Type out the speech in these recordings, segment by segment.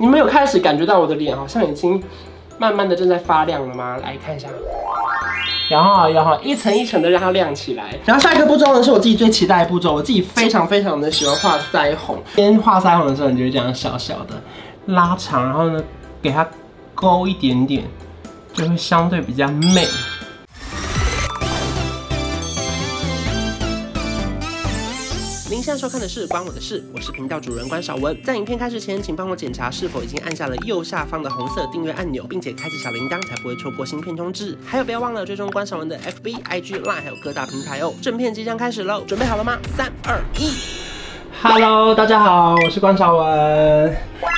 你们有开始感觉到我的脸好像已经慢慢的正在发亮了吗？来看一下，然后然后一层一层的让它亮起来。然后下一个步骤呢，是我自己最期待的步骤，我自己非常非常的喜欢画腮红。先画腮红的时候，你就这样小小的拉长，然后呢给它勾一点点，就会相对比较美。您现在收看的是《关我的事》，我是频道主人关少文。在影片开始前，请帮我检查是否已经按下了右下方的红色订阅按钮，并且开启小铃铛，才不会错过新片通知。还有，不要忘了追踪关少文的 FB、IG、Line，还有各大平台哦。正片即将开始喽，准备好了吗？三、二、一。Hello，大家好，我是关少文。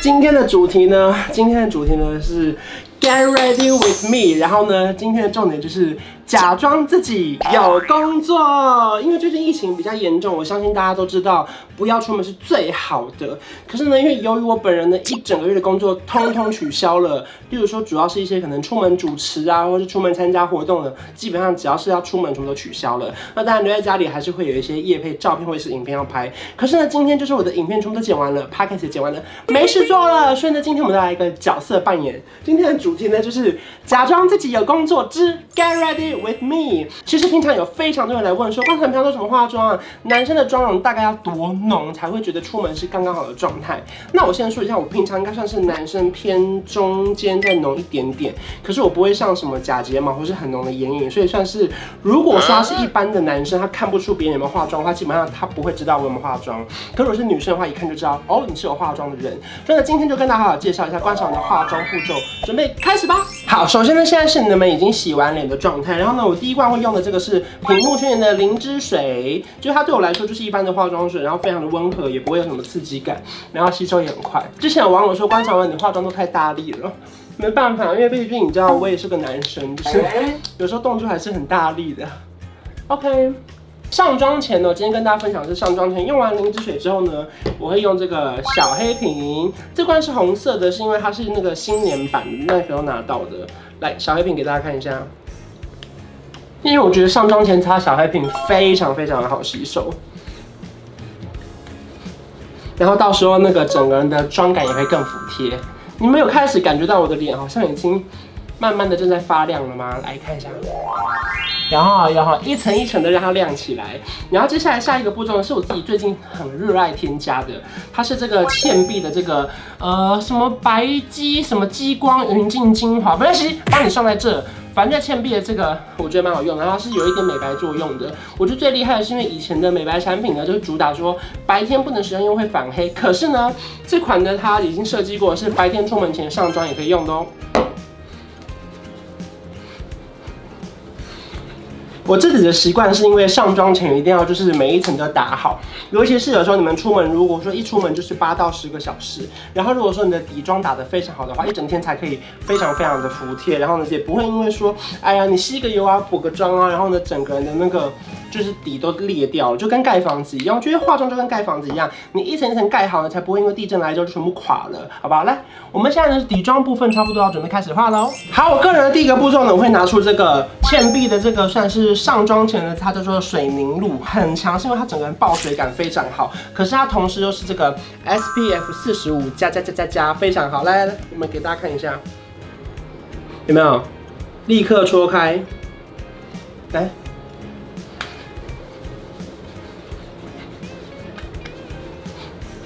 今天的主题呢？今天的主题呢是 Get ready with me。然后呢，今天的重点就是。假装自己有工作，因为最近疫情比较严重，我相信大家都知道，不要出门是最好的。可是呢，因为由于我本人的一整个月的工作通通取消了，例如说主要是一些可能出门主持啊，或是出门参加活动的，基本上只要是要出门，全部都取消了。那当然留在家里还是会有一些夜配照片或者是影片要拍。可是呢，今天就是我的影片全部都剪完了，Podcast 也剪完了，没事做了。所以呢，今天我们再来一个角色扮演。今天的主题呢，就是假装自己有工作之 Get Ready。With me，其实平常有非常多人来问说，刚才平常都怎么化妆啊？男生的妆容大概要多浓才会觉得出门是刚刚好的状态？那我先说一下，我平常应该算是男生偏中间再浓一点点，可是我不会上什么假睫毛或是很浓的眼影，所以算是如果说他是一般的男生，他看不出别人有没有化妆，他基本上他不会知道我有没有化妆。可如果是女生的话，一看就知道哦，你是有化妆的人。所以呢，今天就跟大家好好介绍一下关韶文的化妆步骤，准备开始吧。好，首先呢，现在是你们已经洗完脸的状态，然后。呢我第一罐会用的这个是品目宣言的灵芝水，就它对我来说就是一般的化妆水，然后非常的温和，也不会有什么刺激感，然后吸收也很快。之前有网友说观察完你化妆都太大力了，没办法，因为毕竟你知道我也是个男生，就是有时候动作还是很大力的。OK，上妆前呢，今天跟大家分享是上妆前用完灵芝水之后呢，我会用这个小黑瓶，这罐是红色的，是因为它是那个新年版，那时候拿到的。来，小黑瓶给大家看一下。因为我觉得上妆前擦小黑瓶非常非常的好吸收，然后到时候那个整个人的妆感也会更服帖。你们有开始感觉到我的脸好像已经慢慢的正在发亮了吗？来看一下，然后然后一层一层的让它亮起来。然后接下来下一个步骤呢，是我自己最近很热爱添加的，它是这个倩碧的这个呃什么白肌什么激光云净精华，没关系，帮你上在这。反正倩碧的这个我觉得蛮好用，然后它是有一点美白作用的。我觉得最厉害的是因为以前的美白产品呢，就是主打说白天不能使用，因为会反黑。可是呢，这款呢它已经设计过是白天出门前上妆也可以用的哦。我自己的习惯是因为上妆前一定要就是每一层都打好，尤其是有时候你们出门，如果说一出门就是八到十个小时，然后如果说你的底妆打得非常好的话，一整天才可以非常非常的服帖，然后呢也不会因为说，哎呀你吸个油啊补个妆啊，然后呢整个人的那个就是底都裂掉了，就跟盖房子一样，我觉得化妆就跟盖房子一样，你一层一层盖好了，才不会因为地震来之后就全部垮了，好不好？来，我们现在呢底妆部分差不多要准备开始画喽。好，我个人的第一个步骤呢，我会拿出这个倩碧的这个算是。上妆前呢，它叫做水凝露，很强，是因为它整个人爆水感非常好。可是它同时又是这个 SPF 四十五加加加加加，非常好。来来来，我们给大家看一下，有没有？立刻戳开，来，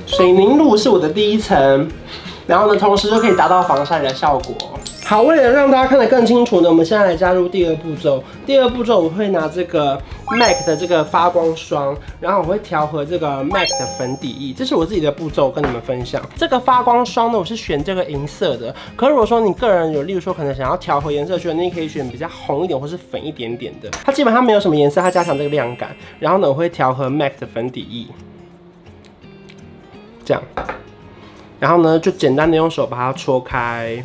水凝露是我的第一层，然后呢，同时就可以达到防晒的效果。好，为了让大家看得更清楚呢，我们现在来加入第二步骤。第二步骤我会拿这个 MAC 的这个发光霜，然后我会调和这个 MAC 的粉底液，这是我自己的步骤，跟你们分享。这个发光霜呢，我是选这个银色的。可如果说你个人有，例如说可能想要调和颜色，觉得你可以选比较红一点或是粉一点点的。它基本上没有什么颜色，它加强这个亮感。然后呢，我会调和 MAC 的粉底液，这样。然后呢，就简单的用手把它搓开。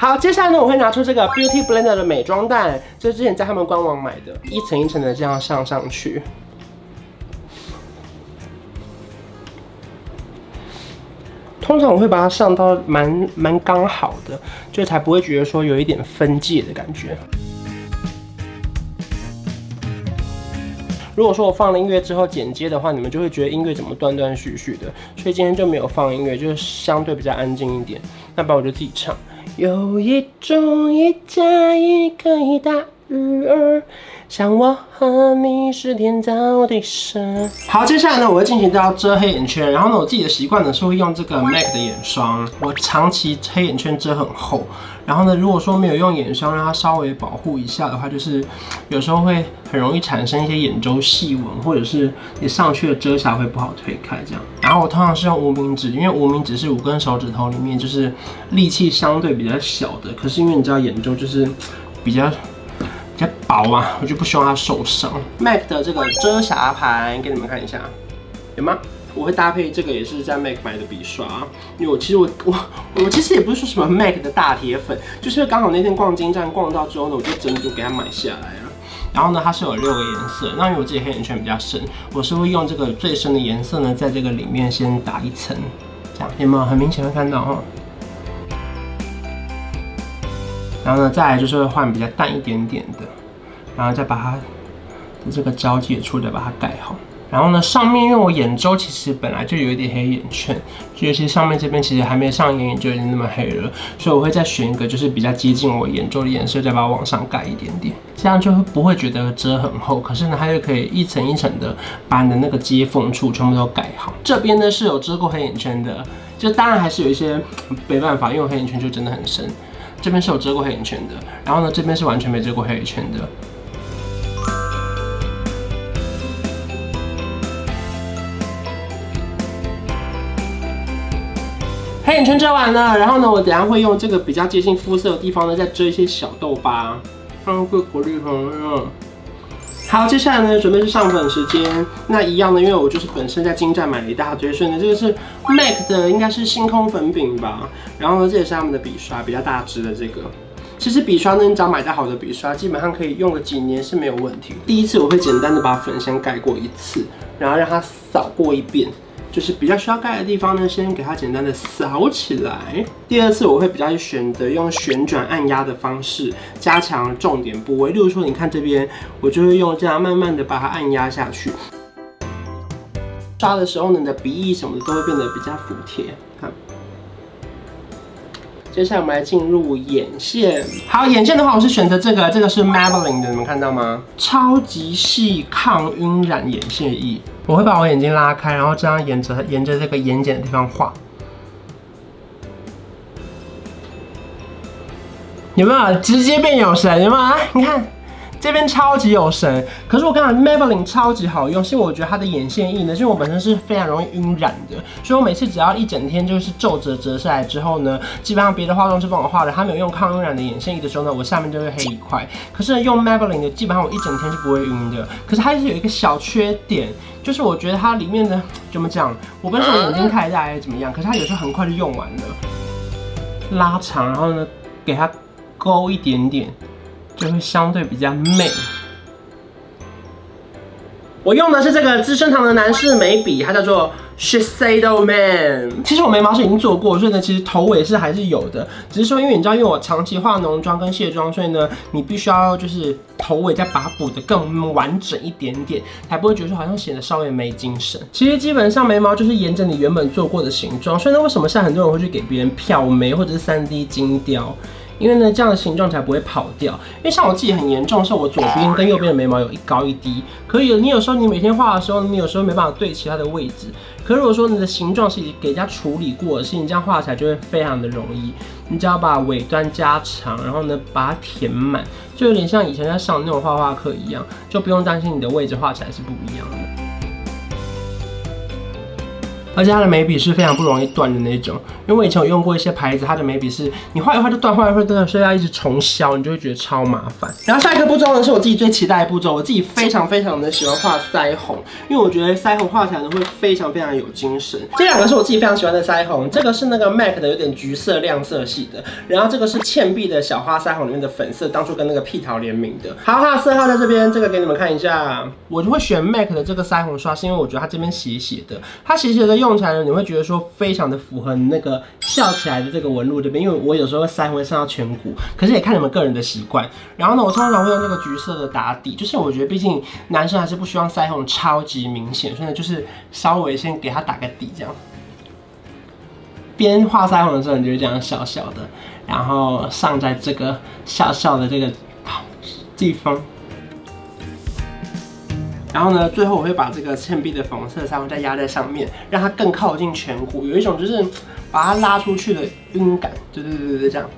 好，接下来呢，我会拿出这个 Beauty Blender 的美妆蛋，这是之前在他们官网买的，一层一层的这样上上去。通常我会把它上到蛮蛮刚好的，就才不会觉得说有一点分界的感觉。如果说我放了音乐之后剪接的话，你们就会觉得音乐怎么断断续续的，所以今天就没有放音乐，就是相对比较安静一点。那不然我就自己唱。有一种一加一可以大于二。像我和你是天造地设。好，接下来呢，我会进行到遮黑眼圈。然后呢，我自己的习惯呢是会用这个 MAC 的眼霜。我长期黑眼圈遮很厚。然后呢，如果说没有用眼霜让它稍微保护一下的话，就是 有时候会很容易产生一些眼周细纹，或者是你上去的遮瑕会不好推开这样。然后我通常是用无名指，因为无名指是五根手指头里面就是力气相对比较小的。可是因为你知道眼周就是 比较。比较薄啊，我就不希望它受伤。MAC 的这个遮瑕盘给你们看一下，有吗？我会搭配这个，也是在 MAC 买的笔刷。因为我其实我我我其实也不是说什么 MAC 的大铁粉，就是刚好那天逛金站逛到之后呢，我就整组给它买下来了。然后呢，它是有六个颜色。那因为我自己黑眼圈比较深，我是会用这个最深的颜色呢，在这个里面先打一层，这样有没有很明显的看到哈？然后呢，再来就是会换比较淡一点点的，然后再把它的这个交界处再把它盖好。然后呢，上面因为我眼周其实本来就有一点黑眼圈，尤其上面这边其实还没上眼影就已经那么黑了，所以我会再选一个就是比较接近我眼周的颜色，再把它往上盖一点点，这样就不会觉得遮很厚，可是呢，它又可以一层一层的把你的那个接缝处全部都盖好。这边呢是有遮过黑眼圈的，就当然还是有一些没办法，因为黑眼圈就真的很深。这边是有遮过黑眼圈的，然后呢，这边是完全没遮过黑眼圈的。黑眼圈遮完了，然后呢，我等下会用这个比较接近肤色的地方呢，再遮一些小痘疤，看会鼓励朋友。好，接下来呢，准备是上粉时间。那一样的，因为我就是本身在金站买了一大堆，所以呢，这个是 MAC 的，应该是星空粉饼吧。然后呢，这也是他们的笔刷，比较大支的这个。其实笔刷呢，你只要买到好的笔刷，基本上可以用个几年是没有问题。第一次我会简单的把粉先盖过一次，然后让它扫过一遍。就是比较需要盖的地方呢，先给它简单的扫起来。第二次我会比较选择用旋转按压的方式加强重点部位，例如说你看这边，我就会用这样慢慢的把它按压下去。刷的时候呢，你的鼻翼什么的都会变得比较服帖。看，接下来我们来进入眼线。好，眼线的话，我是选择这个，这个是 Maybelline 的，你们看到吗？超级细抗晕染眼线液。我会把我眼睛拉开，然后这样沿着沿着这个眼睑的地方画，有没有直接变有神？有没有啊？你看这边超级有神。可是我跟你讲，Maybelline 超级好用，是因为我觉得它的眼线液呢，是因为我本身是非常容易晕染的，所以我每次只要一整天就是皱褶折下来之后呢，基本上别的化妆师帮我画的，他没有用抗晕染的眼线液的时候呢，我下面就会黑一块。可是用 Maybelline 的，基本上我一整天是不会晕的。可是它是有一个小缺点。就是我觉得它里面的怎么讲，我不知道是眼睛太大还是怎么样，可是它有时候很快就用完了。拉长，然后呢，给它勾一点点，就会相对比较媚。我用的是这个资生堂的男士眉笔，它叫做 Shiseido Man。其实我眉毛是已经做过，所以呢，其实头尾是还是有的。只是说，因为你知道，因为我长期化浓妆跟卸妆，所以呢，你必须要就是头尾再把它补得更完整一点点，才不会觉得说好像显得稍微没精神。其实基本上眉毛就是沿着你原本做过的形状，所以呢，为什么现在很多人会去给别人漂眉或者是三 D 精雕？因为呢，这样的形状才不会跑掉。因为像我自己很严重，是我左边跟右边的眉毛有一高一低。可以，你有时候你每天画的时候，你有时候没办法对齐它的位置。可如果说你的形状是给人家处理过的，是你这样画起来就会非常的容易。你只要把尾端加长，然后呢把它填满，就有点像以前在上那种画画课一样，就不用担心你的位置画起来是不一样的。而且它的眉笔是非常不容易断的那种，因为我以前有用过一些牌子，它的眉笔是你画一画就断，画一画就断，所以要一直重削，你就会觉得超麻烦。然后下一个步骤呢，是我自己最期待的步骤，我自己非常非常的喜欢画腮红，因为我觉得腮红画起来呢会非常非常有精神。这两个是我自己非常喜欢的腮红，这个是那个 MAC 的有点橘色亮色系的，然后这个是倩碧的小花腮红里面的粉色，当初跟那个屁桃联名的。好，它的色号在这边，这个给你们看一下。我就会选 MAC 的这个腮红刷，是因为我觉得它这边斜斜的，它斜斜的用。用起来呢，你会觉得说非常的符合你那个笑起来的这个纹路这边，因为我有时候腮红会上到颧骨，可是也看你们个人的习惯。然后呢，我通常会用这个橘色的打底，就是我觉得毕竟男生还是不希望腮红超级明显，所以呢就是稍微先给他打个底这样。边画腮红的时候，你就这样小小的，然后上在这个小小的这个地方。然后呢，最后我会把这个倩碧的粉色腮红再压在上面，让它更靠近颧骨，有一种就是把它拉出去的晕感。对对对对，这样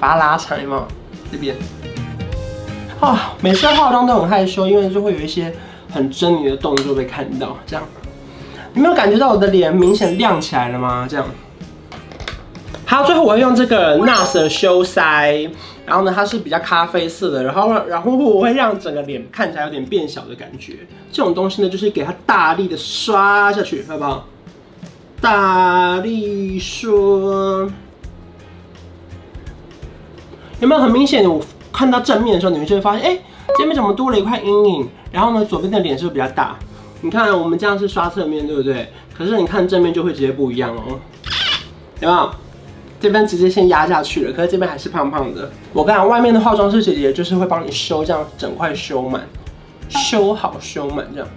把它拉长嘛，这边。啊，每次化妆都很害羞，因为就会有一些很狰狞的动作被看到。这样，你没有感觉到我的脸明显亮起来了吗？这样。好，最后我会用这个 NARS 的修腮。然后呢，它是比较咖啡色的，然后然后我会让整个脸看起来有点变小的感觉。这种东西呢，就是给它大力的刷下去，好不好？大力刷，有没有很明显？我看到正面的时候，你们就会发现，哎，这边怎么多了一块阴影？然后呢，左边的脸是不是比较大？你看我们这样是刷侧面，对不对？可是你看正面就会直接不一样哦，有没有？这边直接先压下去了，可是这边还是胖胖的。我跟你讲，外面的化妆师姐姐就是会帮你修，这样整块修满，修好修满这样。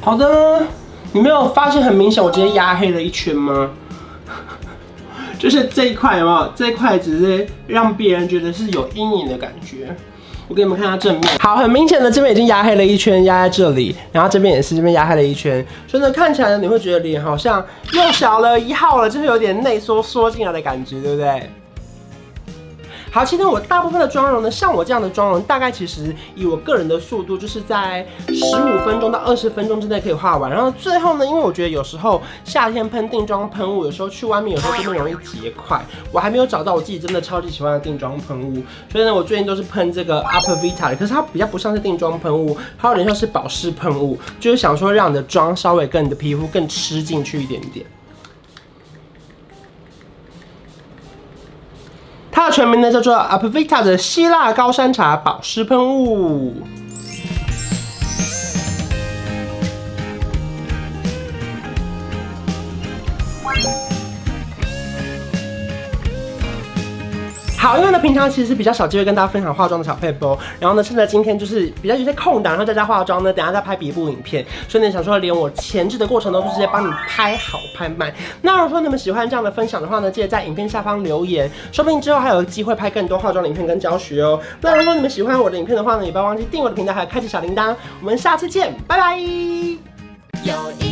好的，你没有发现很明显我直接压黑了一圈吗？就是这一块有没有？这一块只是让别人觉得是有阴影的感觉。我给你们看下正面，好，很明显的这边已经压黑了一圈，压在这里，然后这边也是这边压黑了一圈，所以呢，看起来呢，你会觉得脸好像又小了一号了，就是有点内缩缩进来的感觉，对不对？好，其实我大部分的妆容呢，像我这样的妆容，大概其实以我个人的速度，就是在十五分钟到二十分钟之内可以画完。然后最后呢，因为我觉得有时候夏天喷定妆喷雾，有时候去外面，有时候真的容易结块，我还没有找到我自己真的超级喜欢的定妆喷雾，所以呢，我最近都是喷这个 Apavita 的，可是它比较不像是定妆喷雾，它有点像是保湿喷雾，就是想说让你的妆稍微跟你的皮肤更吃进去一点点。全名呢叫做 Apavita 的希腊高山茶保湿喷雾。好，因为呢，平常其实是比较少机会跟大家分享化妆的小配包，然后呢，趁着今天就是比较有些空档，然后在家化妆呢，等下再拍别部影片，所以呢，想说连我前置的过程都是直接帮你拍好拍满。那如果说你们喜欢这样的分享的话呢，记得在影片下方留言，说不定之后还有机会拍更多化妆影片跟教学哦。那如果你们喜欢我的影片的话呢，也不要忘记订我的频道，还有开启小铃铛。我们下次见，拜拜。有